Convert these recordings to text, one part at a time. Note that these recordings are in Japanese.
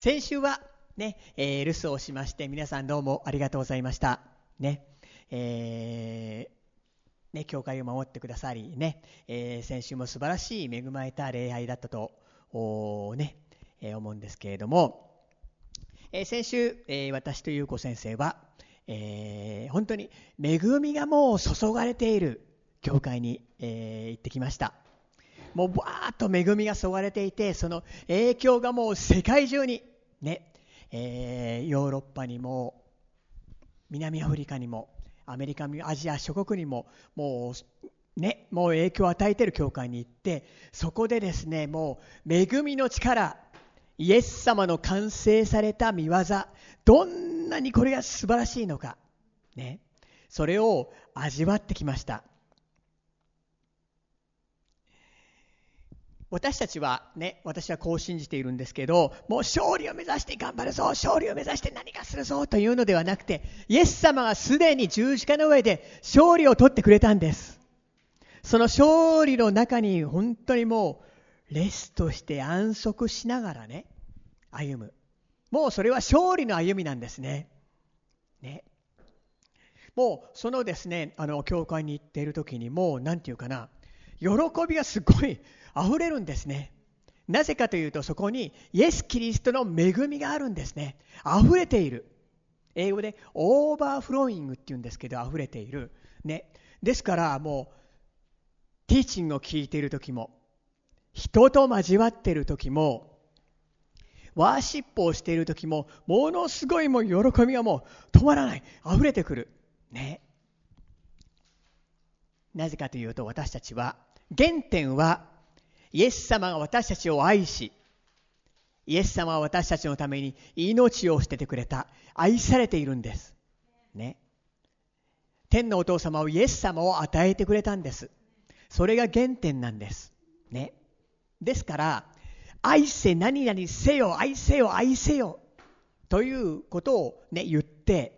先週はね、えー、留守をしまして皆さんどうもありがとうございました。ね、えー、ね、教会を守ってくださりね、えー、先週も素晴らしい恵まれた礼拝だったと、ね、え思うんですけれども、え先週、え私と優子先生は、え本当に恵みがもう注がれている教会に、え行ってきました。もうわーっと恵みが注がれていて、その影響がもう世界中に、ね、えー、ヨーロッパにも、南アフリカにも、アメリカ、アジア諸国にも、もう、ね、もう影響を与えている教会に行って、そこでですね、もう恵みの力、イエス様の完成された見業、どんなにこれが素晴らしいのか、ね、それを味わってきました。私たちはね、私はこう信じているんですけど、もう勝利を目指して頑張るぞ、勝利を目指して何かするぞというのではなくて、イエス様がすでに十字架の上で勝利を取ってくれたんです。その勝利の中に本当にもう、レストして安息しながらね、歩む。もうそれは勝利の歩みなんですね。ね。もうそのですね、あの、教会に行っている時にもう、なんていうかな、喜びがすごい 溢れるんですね。なぜかというとそこにイエス・キリストの恵みがあるんですね。溢れている。英語でオーバーフローイングっていうんですけど溢れている。ね。ですからもうティーチングを聞いている時も人と交わっている時もワーシップをしている時もものすごいもう喜びがもう止まらない。溢れてくる。ね。なぜかというと私たちは原点はイエス様が私たちを愛し、イエス様は私たちのために命を捨ててくれた。愛されているんです。ね。天のお父様をイエス様を与えてくれたんです。それが原点なんです。ね。ですから、愛せ何々せよ、愛せよ、愛せよ、ということをね、言って、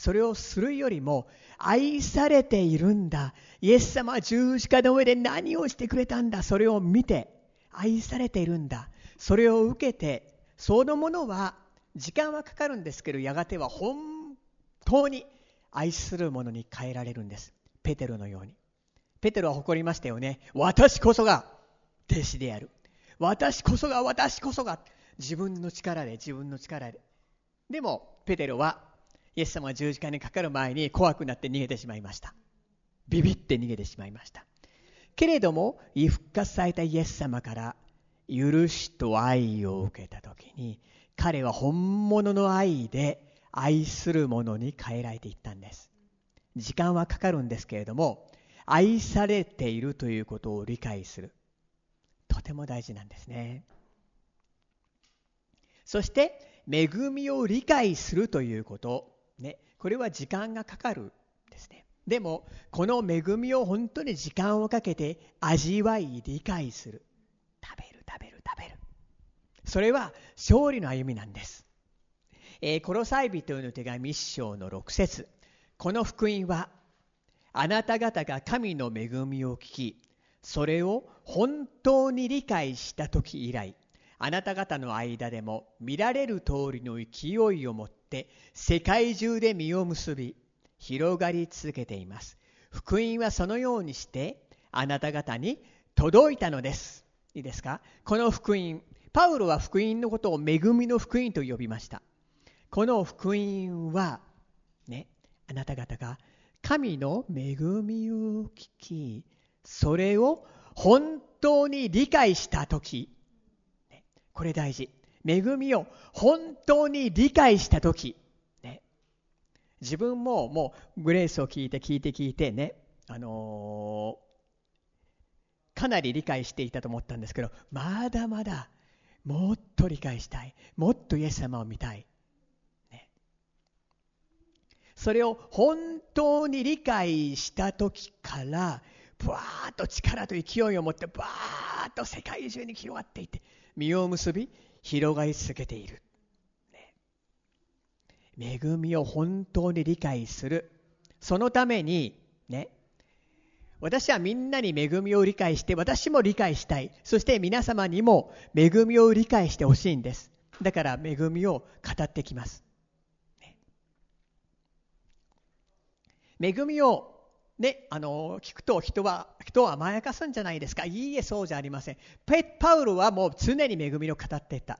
それをするよりも、愛されているんだ。イエス様は十字架の上で何をしてくれたんだ。それを見て、愛されているんだ。それを受けて、そのものは、時間はかかるんですけど、やがては本当に愛するものに変えられるんです。ペテロのように。ペテロは誇りましたよね。私こそが弟子である。私こそが、私こそが。自分の力で、自分の力で。でも、ペテロはイエス様が十字架にかかる前に怖くなって逃げてしまいました。ビビって逃げてしまいました。けれども、復活されたイエス様から許しと愛を受けた時に、彼は本物の愛で愛する者に変えられていったんです。時間はかかるんですけれども、愛されているということを理解する。とても大事なんですね。そして、恵みを理解するということ。ね、これは時間がかかるですね。でも、この恵みを本当に時間をかけて味わい、理解する。食べる、食べる、食べる。それは勝利の歩みなんです。えー、コロサイ人への手紙一章の6節この福音は、あなた方が神の恵みを聞き、それを本当に理解した時以来、あなた方の間でも見られる通りの勢いを持って世界中で実を結び広がり続けています。福音はそのようにしてあなた方に届いたのです。いいですか？この福音パウロは福音のことを恵みの福音と呼びました。この福音はねあなた方が神の恵みを聞きそれを本当に理解した時これ大事。恵みを本当に理解したとき、ね、自分ももうグレースを聞いて聞いて聞いてね、あのー、かなり理解していたと思ったんですけど、まだまだもっと理解したい。もっとイエス様を見たい。ね、それを本当に理解した時から、ブワーッと力と勢いを持って、バーッと世界中に広がっていって、実を結び広がり続けている、ね、恵みを本当に理解する。そのためにね。私はみんなに恵みを理解して私も理解したい。そして皆様にも恵みを理解してほしいんです。だから恵みを語ってきます。ね、恵みをね、あの聞くと人は人は甘やかすんじゃないですか。いいえそうじゃありません。パウルはもう常に恵みを語っていた。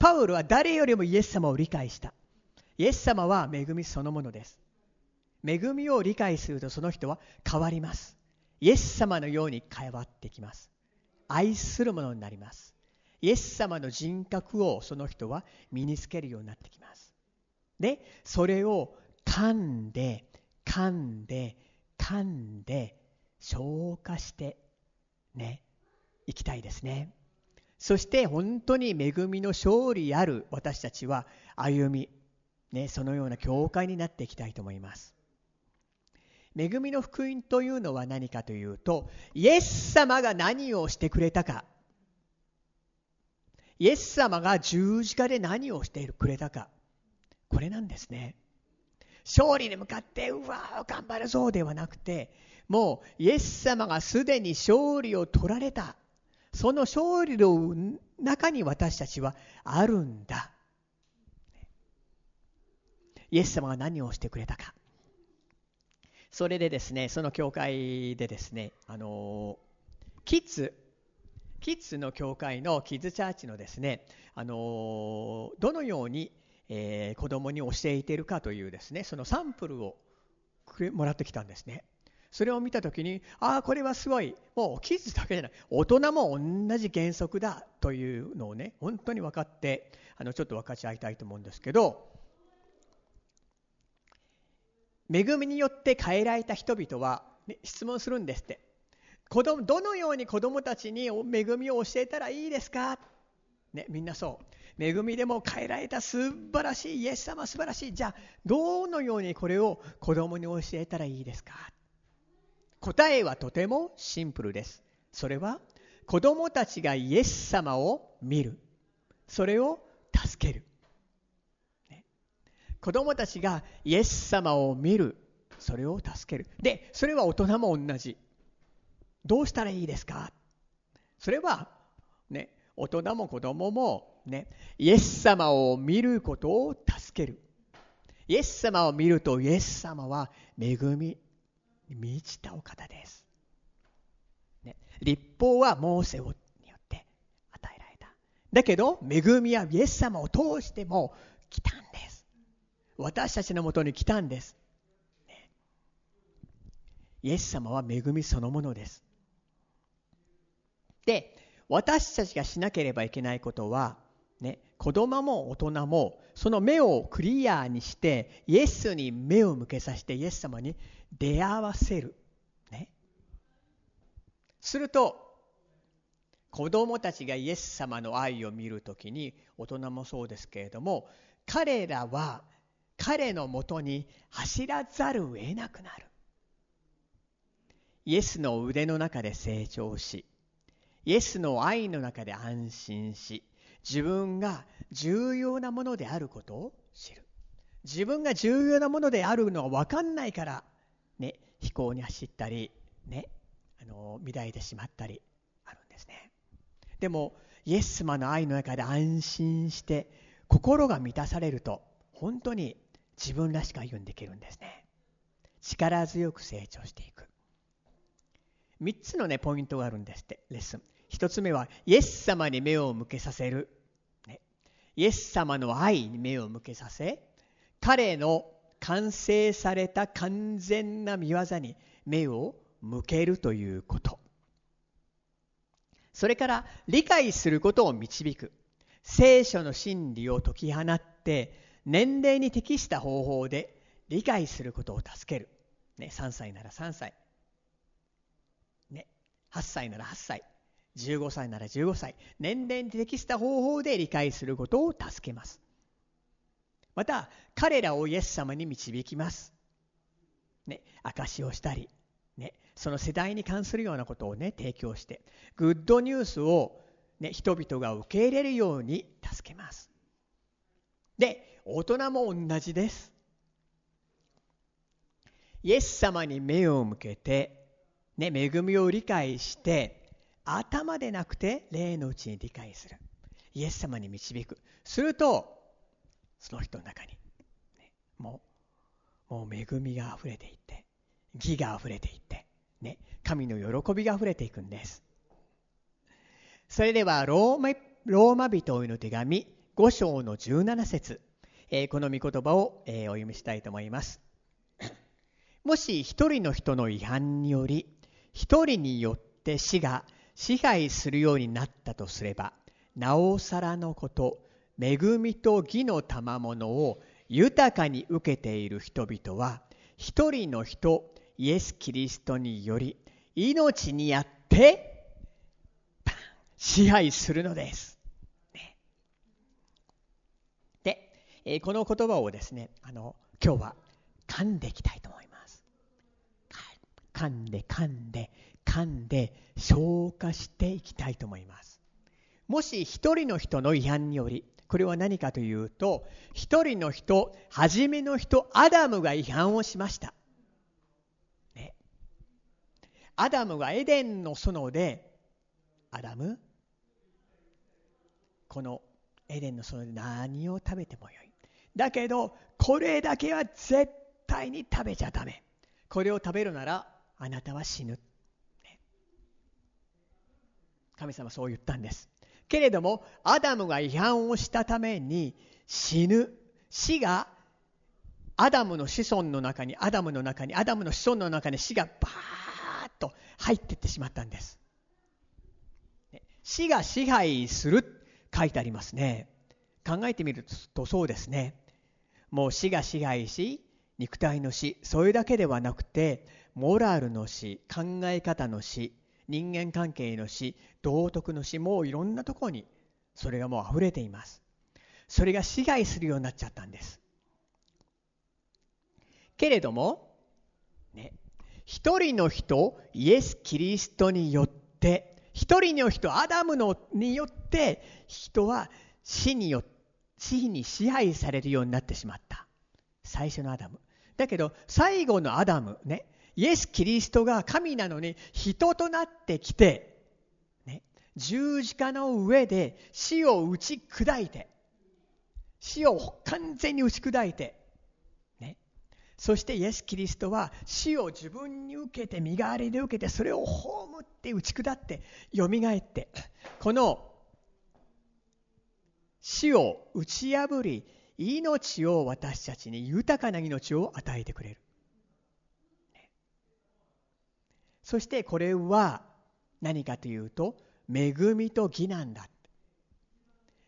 パウルは誰よりもイエス様を理解した。イエス様は恵みそのものです。恵みを理解するとその人は変わります。イエス様のように変わってきます。愛するものになります。イエス様の人格をその人は身につけるようになってきます。でそれを噛んで噛んで噛んで消化してねいきたいですね。そして本当に恵みの勝利ある私たちは歩み、ね、そのような教会になっていきたいと思います。恵みの福音というのは何かというとイエス様が何をしてくれたか。イエス様が十字架で何をしてくれたか。これなんですね。勝利に向かってうわ頑張るぞではなくてもうイエス様がすでに勝利を取られた。その勝利の中に私たちはあるんだ。イエス様が何をしてくれたか。それでですねその教会でですねあのキッズキッズの教会のキッズチャーチのですねあのどのようにえー、子供に教えているかというですねそのサンプルをもらってきたんですね。それを見た時にああこれはすごい。もうキッズだけじゃない。大人も同じ原則だというのをね本当に分かってあのちょっと分かち合いたいと思うんですけど恵みによって変えられた人々は、ね、質問するんですって。子供どのように子供たちに恵みを教えたらいいですか、ね、みんなそう。恵みでも変えられた素晴らしいイエス様素晴らしいじゃあどのようにこれを子供に教えたらいいですか？答えはとてもシンプルです。それは子供たちがイエス様を見る。それを助ける、ね、子供たちがイエス様を見る。それを助ける。でそれは大人も同じ。どうしたらいいですか？それはね大人も子供もね、イエス様を見ることを助ける。イエス様を見るとイエス様は恵みに満ちたお方です。ね、立法はモーセによって与えられた。だけど恵みはイエス様を通しても来たんです。私たちのもとに来たんです。ね、イエス様は恵みそのものです。で、私たちがしなければいけないことは、子供も大人もその目をクリアにしてイエスに目を向けさせてイエス様に出会わせる、ね、すると子供たちがイエス様の愛を見るときに大人もそうですけれども彼らは彼のもとに走らざるを得なくなる。イエスの腕の中で成長しイエスの愛の中で安心し自分が重要なものであることを知る。自分が重要なものであるのが分かんないからね飛行に走ったりねあの乱れてしまったりあるんですね。でもイエス様の愛の中で安心して心が満たされると本当に自分らしく歩んでいけるんですね。力強く成長していく。3つのねポイントがあるんですってレッスン。1つ目はイエス様に目を向けさせる、ね、イエス様の愛に目を向けさせ彼の完成された完全な見業に目を向けるということ。それから理解することを導く。聖書の真理を解き放って年齢に適した方法で理解することを助ける、ね、3歳なら3歳、ね、8歳なら8歳。15歳なら15歳年齢に適した方法で理解することを助けます。また彼らをイエス様に導きます。ね証をしたりねその世代に関するようなことをね提供してグッドニュースをね人々が受け入れるように助けます。で大人も同じです。イエス様に目を向けて、ね、恵みを理解して頭でなくて霊のうちに理解する。イエス様に導く。するとその人の中に、ね、もうもう恵みがあふれていって義があふれていって、ね、神の喜びがあふれていくんです。それではローマローマ人への手紙5章の17節、えー、この御言葉を、えー、お読みしたいと思います。もし一人の人の違反により一人によって死が支配するようになったとすればなおさらのこと恵みと義の賜物を豊かに受けている人々は一人の人イエス・キリストにより命にあって支配するのです。ね、で、えー、この言葉をですねあの今日は噛んでいきたいと思います。噛んで噛んで噛んで消化していきたいと思います。もし一人の人の違反によりこれは何かというと一人の人初めの人アダムが違反をしました、ね、アダムがエデンの園でアダム？このエデンの園で何を食べてもよい。だけどこれだけは絶対に食べちゃダメ。これを食べるならあなたは死ぬ、神様そう言ったんです。けれどもアダムが違反をしたために死ぬ。死がアダムの子孫の中にアダムの中にアダムの子孫の中に死がバーッと入っていってしまったんです。死が支配する書いてありますね。考えてみるとそうですね。もう死が支配し肉体の死それだけではなくてモラルの死考え方の死人間関係の死道徳の死もういろんなところにそれがもう溢れています。それが支配するようになっちゃったんです。けれどもね一人の人イエス・キリストによって一人の人アダムのによって人は死によ死に支配されるようになってしまった。最初のアダム。だけど最後のアダムねイエス・キリストが神なのに人となってきて、ね、十字架の上で死を打ち砕いて、死を完全に打ち砕いて、ね、そしてイエス・キリストは死を自分に受けて身代わりで受けてそれを葬って打ち砕ってよみがえってこの死を打ち破り命を私たちに豊かな命を与えてくれる。そしてこれは何かというと恵みと義なんだ。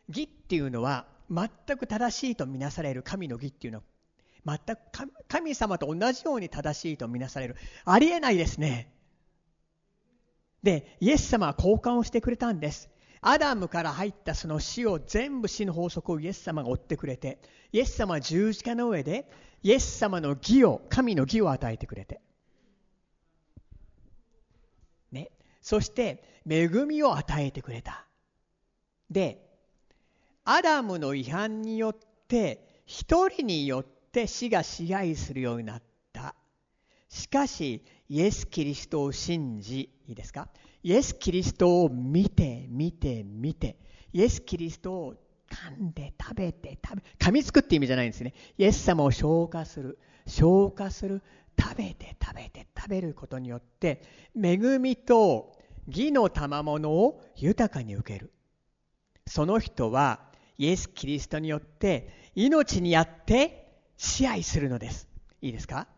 義っていうのは全く正しいとみなされる神の義っていうの。は全く神様と同じように正しいとみなされる。ありえないですね。でイエス様は交換をしてくれたんです。アダムから入ったその死を全部死の法則をイエス様が追ってくれてイエス様は十字架の上でイエス様の義を神の義を与えてくれてね、そして恵みを与えてくれた。で、アダムの違反によって一人によって死が支配するようになった。しかし、イエス・キリストを信じ、いいですか？イエス・キリストを見て、見て、見て、イエス・キリストを噛んで、食べて、食べ、噛みつくって意味じゃないんですね。イエス様を消化する、消化する、食べて食べて食べることによって恵みと義の賜物を豊かに受ける。その人はイエス・キリストによって命にあって支配するのです。いいですか？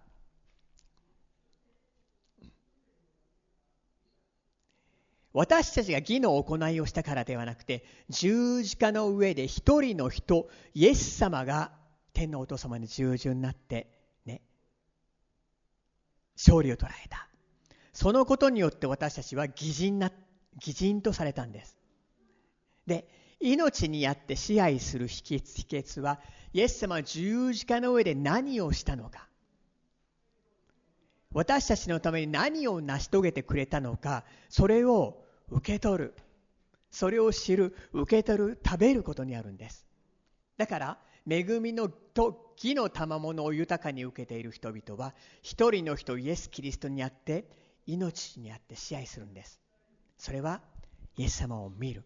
私たちが義の行いをしたからではなくて十字架の上で一人の人イエス様が天のお父様に従順になって勝利を捉えた。そのことによって私たちは偽人な偽人とされたんです。で命にあって支配する秘訣はイエス様は十字架の上で何をしたのか。私たちのために何を成し遂げてくれたのかそれを受け取る。それを知る受け取る食べることにあるんです。だから恵みのと義の賜物を豊かに受けている人々は一人の人イエス・キリストにあって命にあって支配するんですそれはイエス様を見る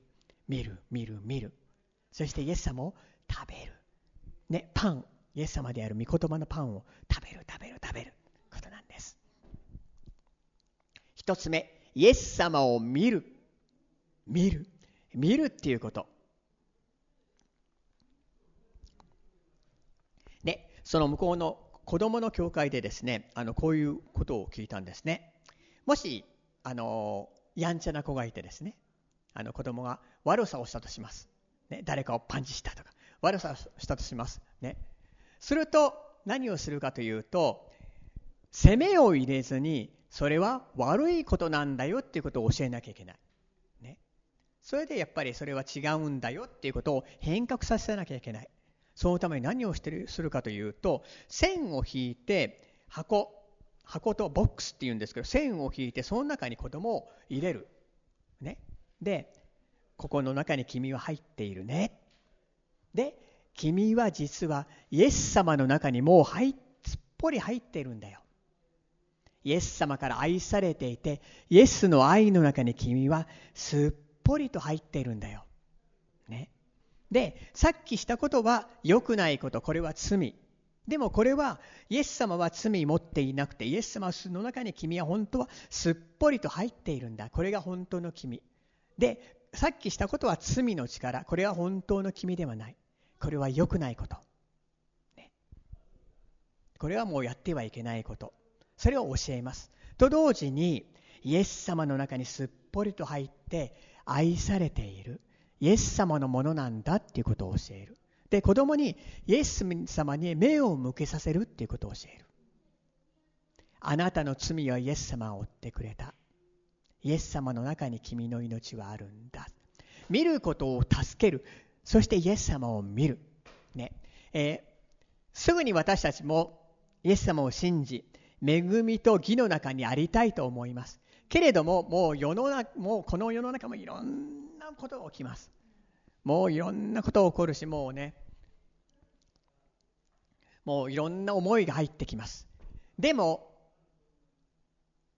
見る見る見るそしてイエス様を食べる。ね、パン、イエス様である御言葉のパンを食べる、食べる、食べることなんです。一つ目、イエス様を見る。見る。見るっていうこと。ね、その向こうの子供の教会でですね、あのこういうことを聞いたんですね。もし、あの、やんちゃな子がいてですね、あの子供が悪さをしたとします。ね、誰かをパンチしたとか、悪さをしたとします。ね。すると、何をするかというと、責めを入れずに、それは悪いことなんだよっていうことを教えなきゃいけない。ね。それでやっぱりそれは違うんだよっていうことを変革させなきゃいけない。そのために何をしてるするかというと、線を引いて箱、箱とボックスっていうんですけど、線を引いてその中に子供を入れる。ね。で、ここの中に君は入っているね。で、君は実はイエス様の中にもう入すっぽり入っているんだよ。イエス様から愛されていて、イエスの愛の中に君はすっぽりと入っているんだよ。で、さっきしたことは良くないこと、これは罪。でもこれは、イエス様は罪持っていなくて、イエス様の中に君は本当はすっぽりと入っているんだ。これが本当の君。で、さっきしたことは罪の力。これは本当の君ではない。これは良くないこと。ね、これはもうやってはいけないこと。それを教えます。と同時に、イエス様の中にすっぽりと入って愛されている。イエス様のものなんだっていうことを教える。で、子供にイエス様に目を向けさせるっていうことを教える。あなたの罪はイエス様を追ってくれた。イエス様の中に君の命はあるんだ。見ることを助ける。そしてイエス様を見る。ね。えー、すぐに私たちもイエス様を信じ、恵みと義の中にありたいと思います。けれども、もう世の中、もうこの世の中もいろんなことが起きます。もういろんなことが起こるし、もうね、もういろんな思いが入ってきます。でも、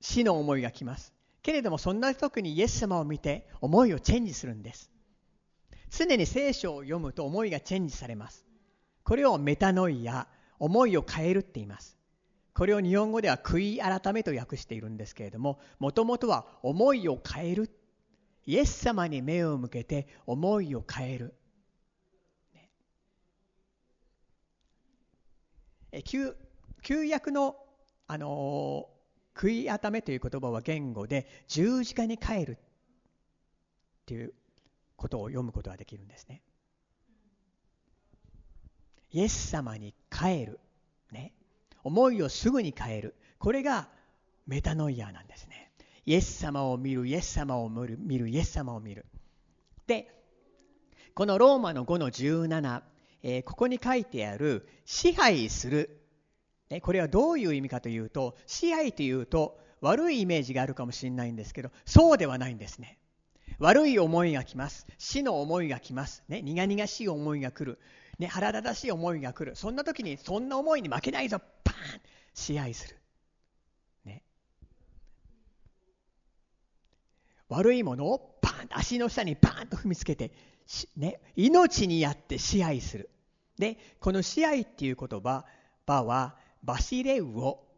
死の思いが来ます。けれどもそんな時にイエス様を見て思いをチェンジするんです常に聖書を読むと思いがチェンジされますこれをメタノイア思いを変えるって言いますこれを日本語では悔い改めと訳しているんですけれどももともとは思いを変えるイエス様に目を向けて思いを変える、ね、え旧旧約の、あの悔い改めという言葉は言語で十字架に帰るっていうことを読むことができるんですね。イエス様に帰る。ね。思いをすぐに変える。これがメタノイアなんですね。イエス様を見る、イエス様を見る、見るイエス様を見る。で、このローマの5の17、えー、ここに書いてある支配する。これはどういう意味かというと支配というと悪いイメージがあるかもしれないんですけどそうではないんですね。悪い思いが来ます。死の思いが来ます、ね、苦々しい思いが来る、ね、腹立たしい思いが来る。そんな時にそんな思いに負けないぞ。パーン！支配する、悪いものをパンと足の下にパンと踏みつけて、ね、命にやって支配するでこの支配っていう言葉はバシレウオ。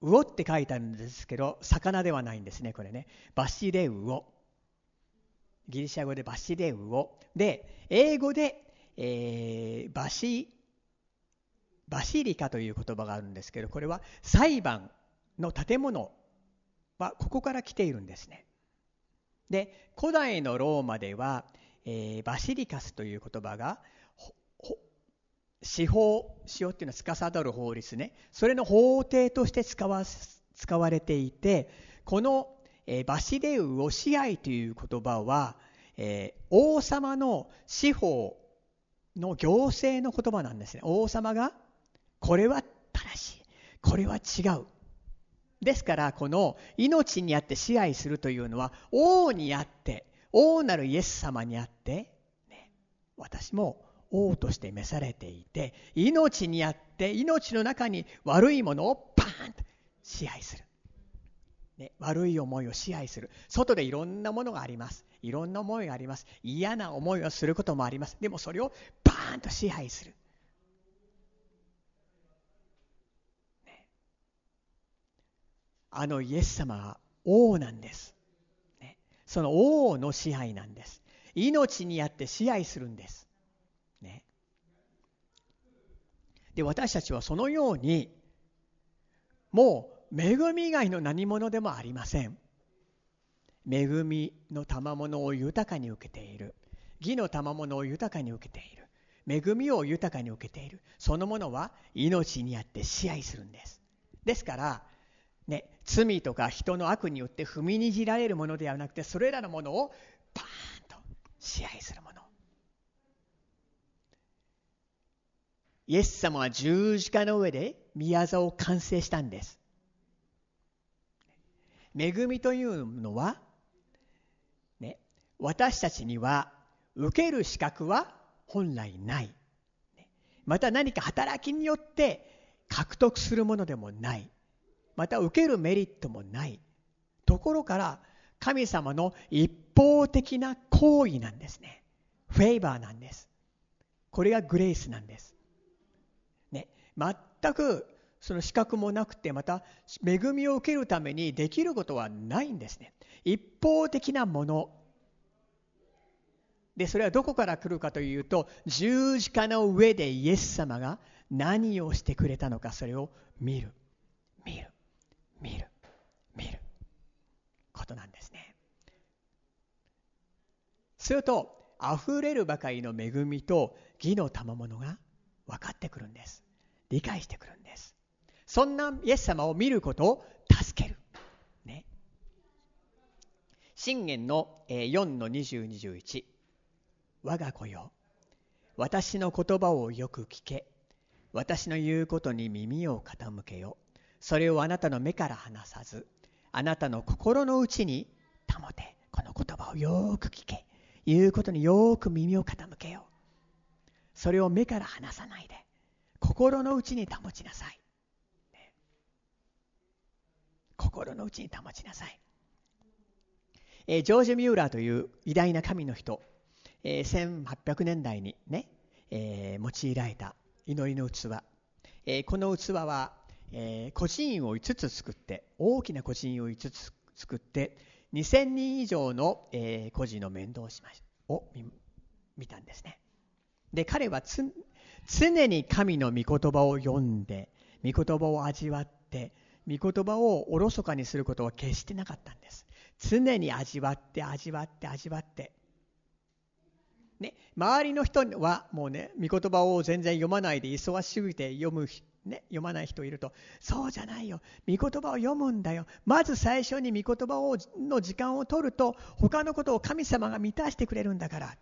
ウオって書いてあるんですけど、魚ではないんですね、これね。バシレウオ。ギリシャ語でバシレウオ。で、英語で、えー、バシ、バシリカという言葉があるんですけど、これは裁判の建物はここから来ているんですね。で、古代のローマでは、えー、バシリカスという言葉が司法、司法っていうのは司る法律ね。それの法廷として使わ使われていて、この、えー、バシデウを支配という言葉は、えー、王様の司法の行政の言葉なんですね。王様が、これは正しい。これは違う。ですから、この命にあって支配するというのは、王にあって、王なるイエス様にあって、ね、私も王として召されていて命にあって命の中に悪いものをパーンと支配する。ね、悪い思いを支配する。外でいろんなものがあります。いろんな思いがあります。嫌な思いをすることもあります。でもそれをバーンと支配する、あのイエス様は王なんです、ね、その王の支配なんです。命にあって支配するんです、ね、で私たちはそのようにもう恵み以外の何者でもありません。恵みの賜物を豊かに受けている。義の賜物を豊かに受けている。恵みを豊かに受けている。そのものは命にあって支配するんです。ですからね罪とか人の悪によって踏みにじられるものではなくてそれらのものをバーンと支配するものイエス様は十字架の上で宮座を完成したんです恵みというのは、ね、私たちには受ける資格は本来ない。また何か働きによって獲得するものでもない。また受けるメリットもない。ところから神様の一方的な行為なんですね。フェイバーなんです。これがグレイスなんです。ね、全くその資格もなくてまた恵みを受けるためにできることはないんですね一方的なものでそれはどこから来るかというと十字架の上でイエス様が何をしてくれたのかそれを見る見る見る。ことなんですね。すると溢れるばかりの恵みと義の賜物が分かってくるんです。理解してくるんです。そんなイエス様を見ることを助ける。ね。信玄の4の2021我が子よ私の言葉をよく聞け。私の言うことに耳を傾けよ。それをあなたの目から離さずあなたの心の内に保てこの言葉をよく聞け言うことによく耳を傾けよそれを目から離さないで心の内に保ちなさい。心の内に保ちなさい。えー、ジョージ・ミューラーという偉大な神の人、えー、1800年代にね、えー、用いられた祈りの器、えー、この器は、えー、孤児院を5つ作って大きな孤児院を5つ作って2000人以上の、えー、孤児の面倒をしましを見たんですね。で彼は常に神の御言葉を読んで御言葉を味わって御言葉をおろそかにすることは決してなかったんです。常に味わって味わって味わって。ね、周りの人はもうね、御言葉を全然読まないで忙しすぎて読む、ね、読まない人いると、そうじゃないよ。御言葉を読むんだよ。まず最初に御言葉をの時間を取ると、他のことを神様が満たしてくれるんだから。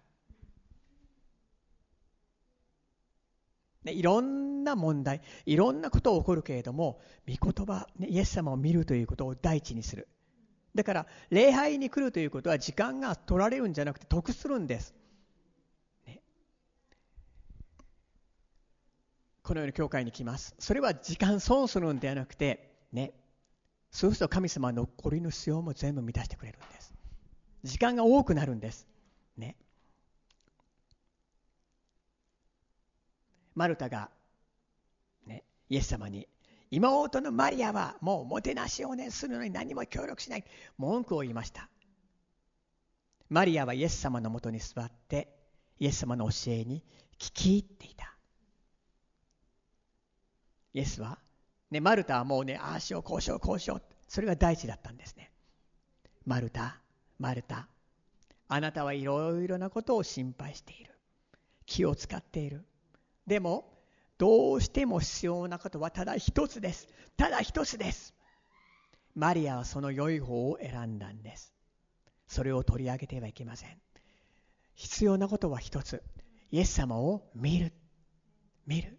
ね、いろんな問題、いろんなことが起こるけれども、御言葉、ね、イエス様を見るということを第一にする。だから、礼拝に来るということは時間が取られるんじゃなくて得するんです。このように教会に来ます。それは時間損するんではなくて、ね、そうすると神様の残りの必要も全部満たしてくれるんです。時間が多くなるんです。ね。マルタが、ね、イエス様に妹のマリアはもうもてなしをねするのに何も協力しない文句を言いましたマリアはイエス様のもとに座ってイエス様の教えに聞き入っていたイエスは、ね、マルタはもうねああしようこうしようこうしようそれが第一だったんですねマルタマルタあなたはいろいろなことを心配している気を使っているでも、どうしても必要なことはただ一つです。ただ一つです。マリアはその良い方を選んだんです。それを取り上げてはいけません。必要なことは一つ。イエス様を見る。見る。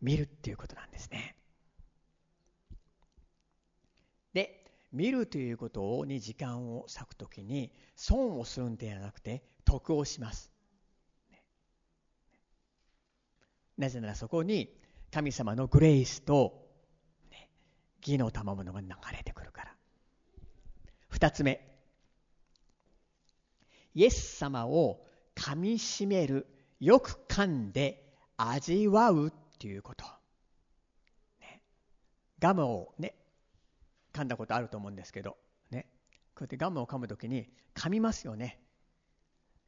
見るっていうことなんですね。で、見るということに時間を割くときに損をするんではなくて得をします。なぜならそこに神様のグレイスと、ね、義の賜物が流れてくるから。2つ目イエス様をかみしめるよく噛んで味わうっていうこと、ね、ガムをね噛んだことあると思うんですけど。ね。こうやってガムを噛むときに噛みますよね。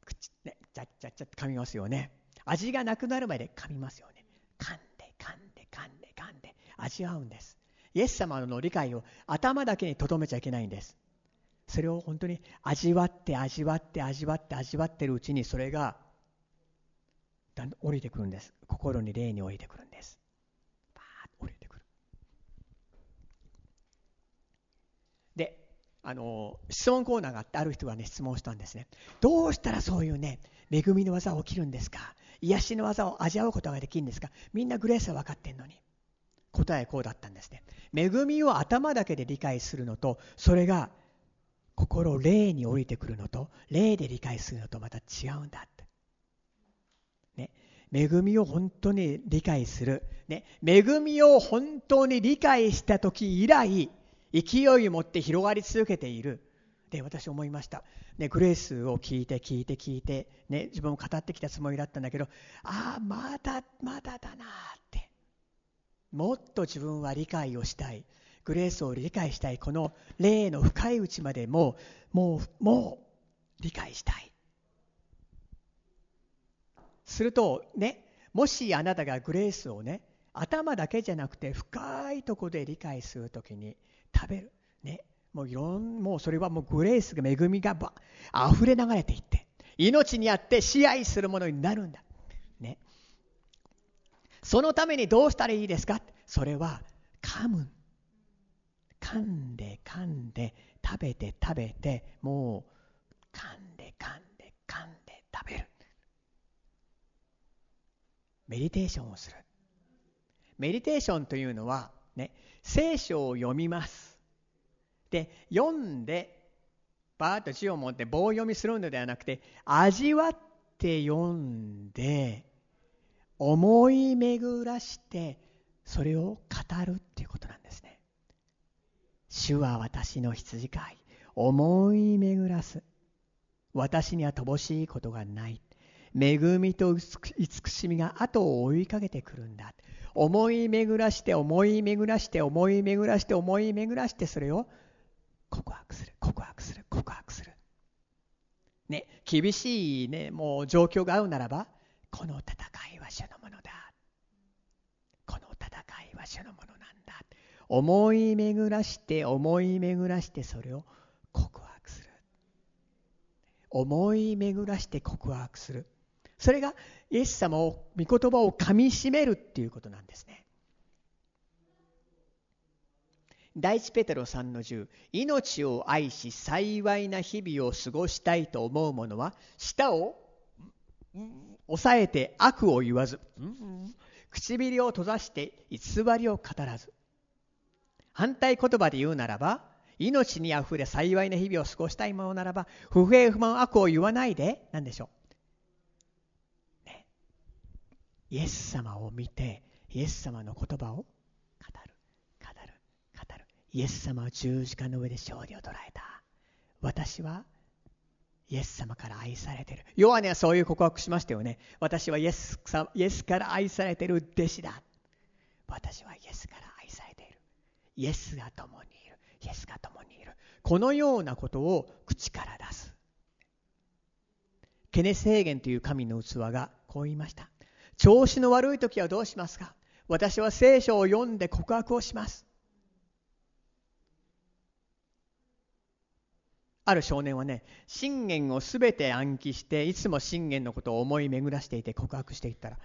口ね。ちゃっちゃっちゃって噛みますよね。味がなくなるまで噛みますよね。噛んで噛んで噛んで噛んで。味わうんです。イエス様の理解を頭だけにとどめちゃいけないんです。それを本当に味わって味わって味わって味わってるうちにそれがだん降りてくるんです。心に霊に降りてくるんです。バーッと降りてくる。であの質問コーナーがあってある人がね質問したんですね。どうしたらそういうね恵みの技が起きるんですか？癒しの技を味わうことができるんですか？みんなグレースは分かってんのに。答えこうだったんですね。恵みを頭だけで理解するのとそれが心霊に降りてくるのと霊で理解するのとまた違うんだ。恵みを本当に理解する、ね、恵みを本当に理解した時以来勢いを持って広がり続けている。で私思いました、ね、グレースを聞いて聞いて聞いて、ね、自分も語ってきたつもりだったんだけどああまだまだだなって。もっと自分は理解をしたい。グレースを理解したい。この霊の深いうちまでももうもう理解したい。するとねもしあなたがグレースをね頭だけじゃなくて深いところで理解するときに食べる。ね。もういろんもうそれはもうグレースが恵みがば溢れ流れていって命にあって支配するものになるんだ。ね。そのためにどうしたらいいですか？それは噛む。噛んで噛んで食べて食べてもう噛んで噛んで噛んで食べるメディテーションをする。メディテーションというのはね聖書を読みます。で読んでバーッと字を持って棒読みするのではなくて味わって読んで思い巡らしてそれを語るっていうことなんですね。主は私の羊飼い。思い巡らす。私には乏しいことがない。恵みと慈しみが後を追いかけてくるんだ。思い巡らして思い巡らして思い巡らして思い巡らしてそれを告白する。告白する。告白する。ね厳しいねもう状況が合うならばこの戦いは主のものだ。この戦いは主のものなんだ。思い巡らして思い巡らしてそれを告白する。思い巡らして告白する。それがイエス様を御言葉をかみしめるっていうことなんですね。第一ペテロ3の10命を愛し幸いな日々を過ごしたいと思う者は舌を抑えて悪を言わず唇を閉ざして偽りを語らず。反対言葉で言うならば命にあふれ幸いな日々を過ごしたいものならば不平不満悪を言わないで何でしょう、ね、イエス様を見てイエス様の言葉を語る語る語るイエス様は十字架の上で勝利を捉えた私はイエス様から愛されている。ヨハネはそういう告白しましたよね。私はイエスイエスから愛されている弟子だ。私はイエスから愛されている。イエスが共にいる。イエスが共にいる。このようなことを口から出す。ケネ制限という神の器がこう言いました。調子の悪い時はどうしますか？私は聖書を読んで告白をします。ある少年はね信玄を全て暗記していつも信玄のことを思い巡らしていて告白していったら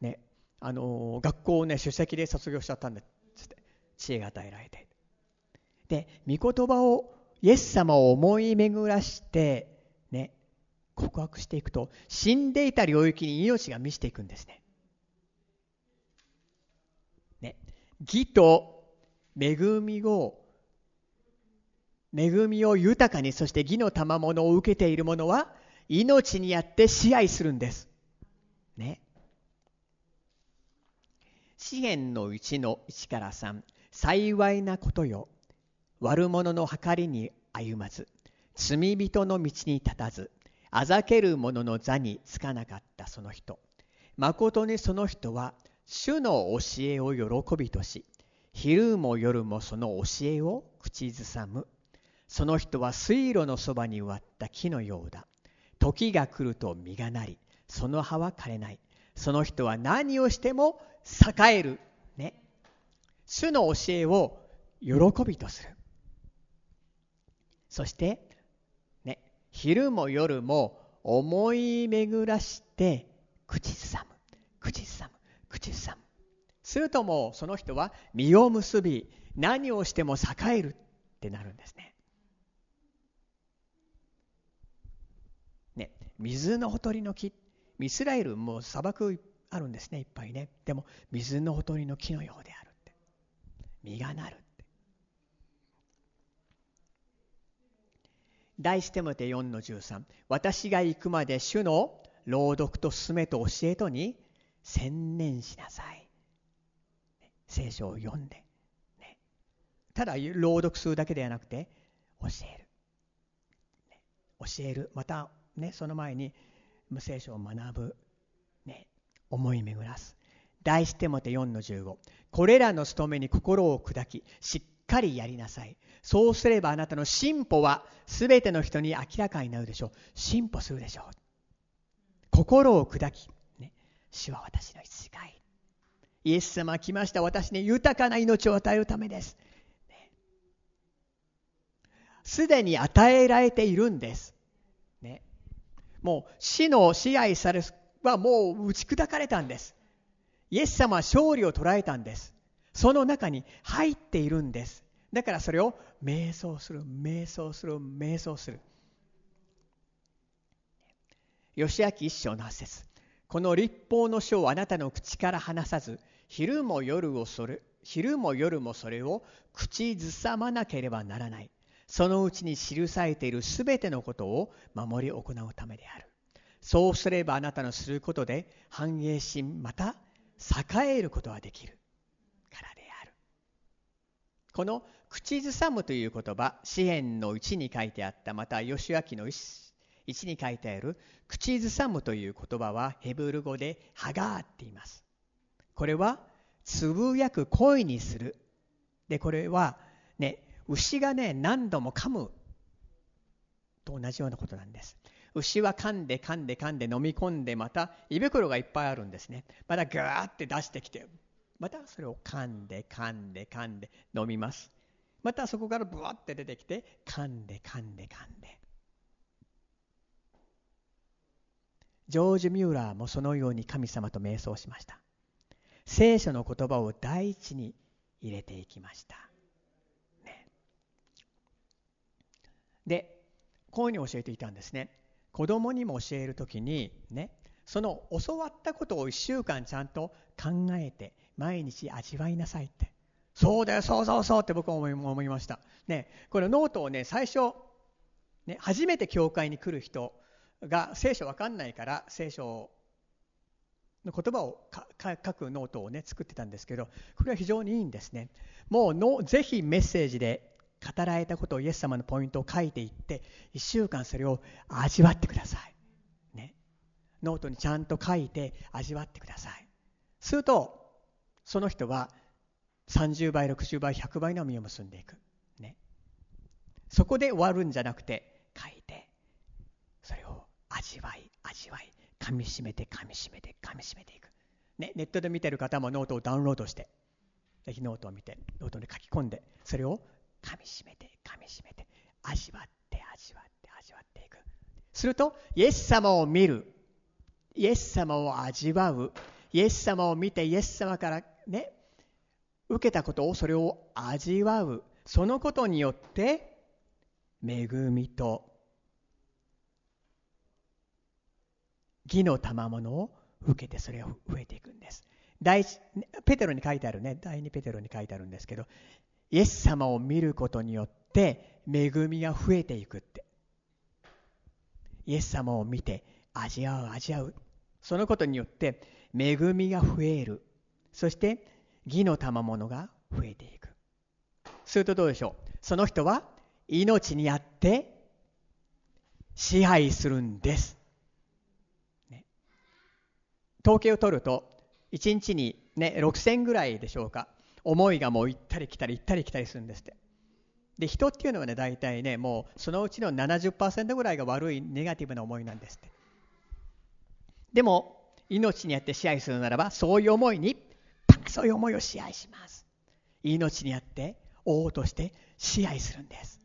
ねあの学校をね首席で卒業しちゃったんだっつって知恵が与えられてで御言葉をイエス様を思い巡らして告白していくと死んでいた領域に命が満ちていくんですね。ね義と恵みを恵みを豊かにそして義の賜物を受けている者は命にあって支配するんです。ね。詩篇の1の1から3幸いなことよ悪者の計りに歩まず罪人の道に立たずあざける者の座につかなかったその人。まことにその人は主の教えを喜びとし昼も夜もその教えを口ずさむ。その人は水路のそばに植わった木のようだ。時が来ると実がなりその葉は枯れない。その人は何をしても栄える。ね。主の教えを喜びとする。そして昼も夜も思い巡らして口ずさむ。口ずさむ。口ずさむ。するともうその人は実を結び何をしても栄えるってなるんですね。ね水のほとりの木。イスラエルも砂漠あるんですねいっぱいね。でも水のほとりの木のようであるって。実がなるって第一テモテ4の13私が行くまで主の朗読と勧めと教えとに専念しなさい。聖書を読んで、ね、ただ朗読するだけではなくて教える、ね、教える。またねその前に無聖書を学ぶ、ね、思い巡らす。第一テモテ4の15これらの務めに心を砕きしっかりやりなさい。そうすればあなたの進歩は全ての人に明らかになるでしょう。進歩するでしょう。心を砕き、ね、主は私の一がいイエス様来ました。私に豊かな命を与えるためです。すで、に与えられているんです、ね、もう死の支配されはもう打ち砕かれたんです。イエス様は勝利を捉えたんです。その中に入っているんです。だからそれを瞑想する瞑想する瞑想する。義明一章の8節。この立法の書をあなたの口から離さず昼も夜をそれ昼も夜もそれを口ずさまなければならない。そのうちに記されているすべてのことを守り行うためである。そうすればあなたのすることで繁栄しまた栄えることができる。この口ずさむという言葉詩篇の1に書いてあったまた義明の1に書いてある口ずさむという言葉はヘブル語でハガーって言います。これはつぶやく声にする。でこれはね牛がね何度も噛む。と同じようなことなんです。牛は噛んで噛んで噛んで飲み込んでまた胃袋がいっぱいあるんですね。またガーって出してきてまたそれを噛んで噛んで噛んで飲みますまたそこからブワって出てきて噛んで噛んで噛んでジョージ・ミューラーもそのように神様と瞑想しました聖書の言葉を第一に入れていきました。ね、でこういうふうに教えていたんですね。子供にも教える時にねその教わったことを1週間ちゃんと考えて毎日味わいなさいって。そうだよそうそうそうって僕は思いました。ねこのノートをね最初ね初めて教会に来る人が聖書わかんないから聖書の言葉を書くノートをね作ってたんですけどこれは非常にいいんですね。もうのぜひメッセージで語られたことをイエス様のポイントを書いていって1週間それを味わってください、ね、ノートにちゃんと書いて味わってください。するとその人は30倍60倍100倍の実を結んでいく、ね、そこで終わるんじゃなくて書いてそれを味わい味わい噛みしめて噛みしめて噛みしめていく、ね、ネットで見てる方もノートをダウンロードしてぜひノートを見てノートに書き込んでそれを噛みしめて噛みしめて味わって味わって味わっていく。するとイエス様を見る。イエス様を味わう。イエス様を見てイエス様からね受けたことをそれを味わうそのことによって恵みと義の賜物を受けてそれを増えていくんです。第一ペテロに書いてあるね、第2ペテロに書いてあるんですけど、イエス様を見ることによって恵みが増えていくって。イエス様を見て味わう味わう。そのことによって恵みが増える。そして義の賜物が増えていく。するとどうでしょう？その人は命にあって支配するんです。ね、統計を取ると1日に、ね、6000ぐらいでしょうか思いがもう行ったり来たり行ったり来たりするんですって。で人っていうのはね大体ねもうそのうちの70%ぐらいが悪いネガティブな思いなんですって。でも命にあって支配するならばそういう思いにそういう思いを支配します。命にあって王として支配するんです。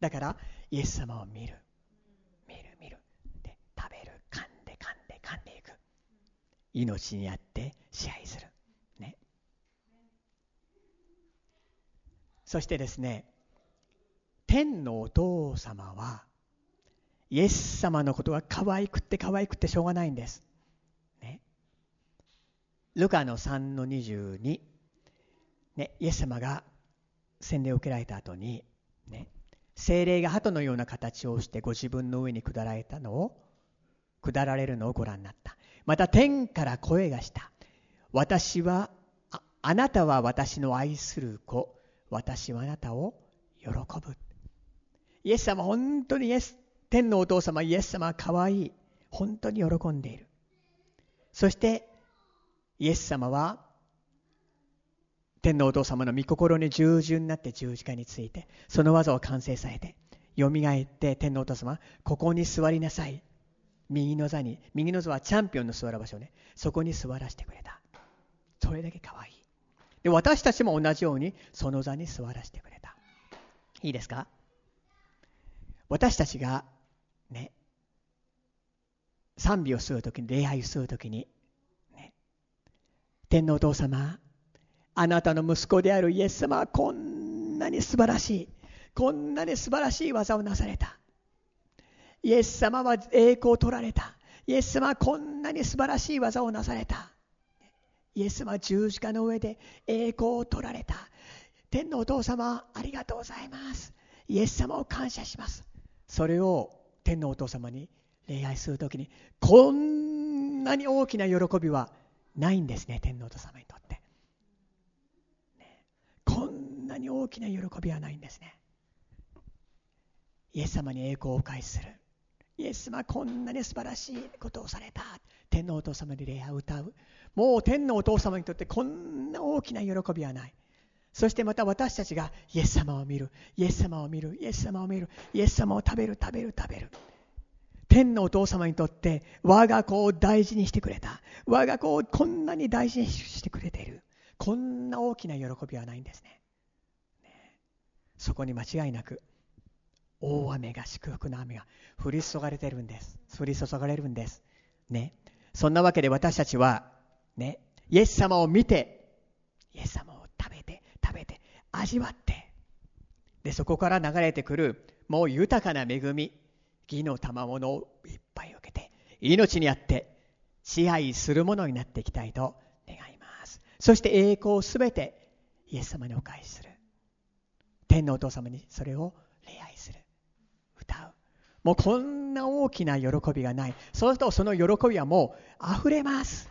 だからイエス様を見る。見る見る。で食べる。噛んで噛んで噛んでいく。命にあって支配する。ね。そしてですね、天のお父様はイエス様のことが可愛くって可愛くってしょうがないんです。ルカの3の22、ね、イエス様が洗礼を受けられた後に、ね、精霊が鳩のような形をしてご自分の上に下られたのを下られるのをご覧になった。また天から声がした。私はああなたは私の愛する子。私はあなたを喜ぶ。イエス様本当にイエス天のお父様イエス様は可愛い。本当に喜んでいる。そしてイエス様は天皇お父様の御心に従順になって十字架についてその技を完成されてよみがえって天皇お父様ここに座りなさい。右の座に右の座はチャンピオンの座る場所ね。そこに座らせてくれた。それだけ可愛い。で私たちも同じようにその座に座らせてくれた。いいですか？私たちがね賛美をするときに礼拝をするときに、天皇お父様あなたの息子であるイエス様はこんなに素晴らしいこんなに素晴らしい技をなされた。イエス様は栄光を取られた。イエス様はこんなに素晴らしい技をなされた。イエス様は十字架の上で栄光を取られた。天のお父様ありがとうございます。イエス様を感謝します。それを天のお父様に礼拝するときにこんなに大きな喜びはないんですね天のお父様にとって。ね、こんなに大きな喜びはないんですね。イエス様に栄光をお返しする。イエス様こんなに素晴らしいことをされた。天のお父様に礼拝を歌う。もう天のお父様にとってこんな大きな喜びはない。そしてまた私たちがイエス様を見る。イエス様を見る。イエス様を見る。イエス様を食べる食べる食べる。天のお父様にとって我が子を大事にしてくれた。我が子をこんなに大事にしてくれている。こんな大きな喜びはないんですね。そこに間違いなく大雨が祝福の雨が降り注がれてるんです。降り注がれるんです。ね。そんなわけで私たちはね。イエス様を見てイエス様を食べて食べて味わって。でそこから流れてくるもう豊かな恵み。義の賜物をいっぱい受けて命にあって支配するものになっていきたいと願います。そして栄光をすべてイエス様にお返しする。天のお父様にそれを礼拝する。歌う。もうこんな大きな喜びがない。そうするとその喜びはもう溢れます。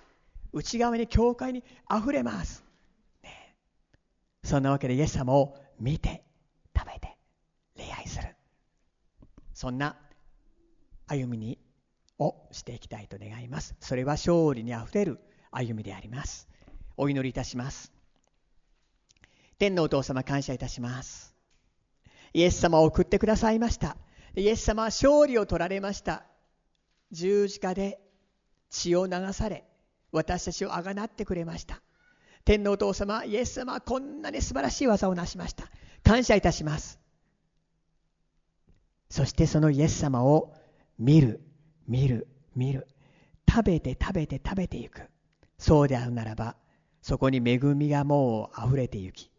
内側に教会に溢れます、ね、そんなわけでイエス様を見て食べて礼拝する。そんな歩みにをしていきたいと願います。それは勝利にあふれる歩みであります。お祈りいたします。天のお父様感謝いたします。イエス様を送ってくださいました。イエス様は勝利を取られました。十字架で血を流され私たちをあがなってくれました。天皇お父様イエス様はこんなに素晴らしい技を成しました。感謝いたします。そしてそのイエス様を見る見る見る食べて食べて食べていくそうであるならばそこに恵みがもう溢れてゆき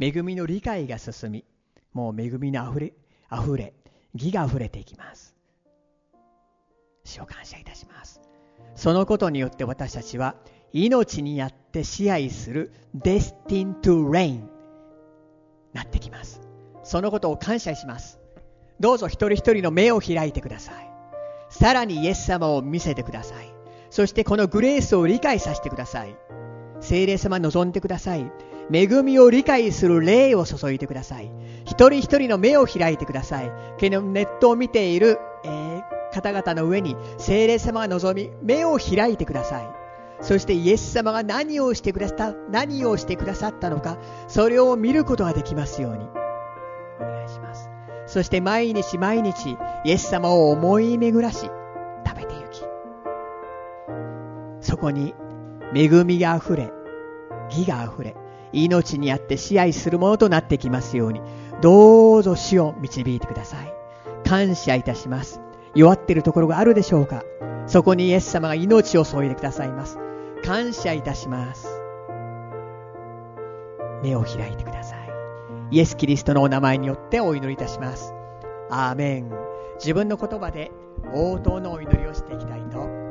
恵みの理解が進みもう恵みにあふれ、あふれ、義があふれていきます。主を感謝いたします。そのことによって私たちは命にあって支配する destined to reign なってきます。そのことを感謝します。どうぞ一人一人の目を開いてください。さらにイエス様を見せてください。そしてこのグレースを理解させてください。聖霊様望んでください。恵みを理解する霊を注いでください。一人一人の目を開いてください。ネットを見ている、えー、方々の上に聖霊様が望み目を開いてください。そしてイエス様が何をしてくださった何をしてくださったのかそれを見ることができますように。お願いします。そして毎日毎日イエス様を思い巡らし食べてゆき。そこに恵みがあふれ義があふれ命にあって支配するものとなってきますようにどうぞ死を導いてください。感謝いたします。弱っているところがあるでしょうか。そこにイエス様が命を注いでくださいます。感謝いたします。目を開いてください。イエス・キリストのお名前によってお祈りいたします。アーメン。自分の言葉で応答のお祈りをしていきたいと。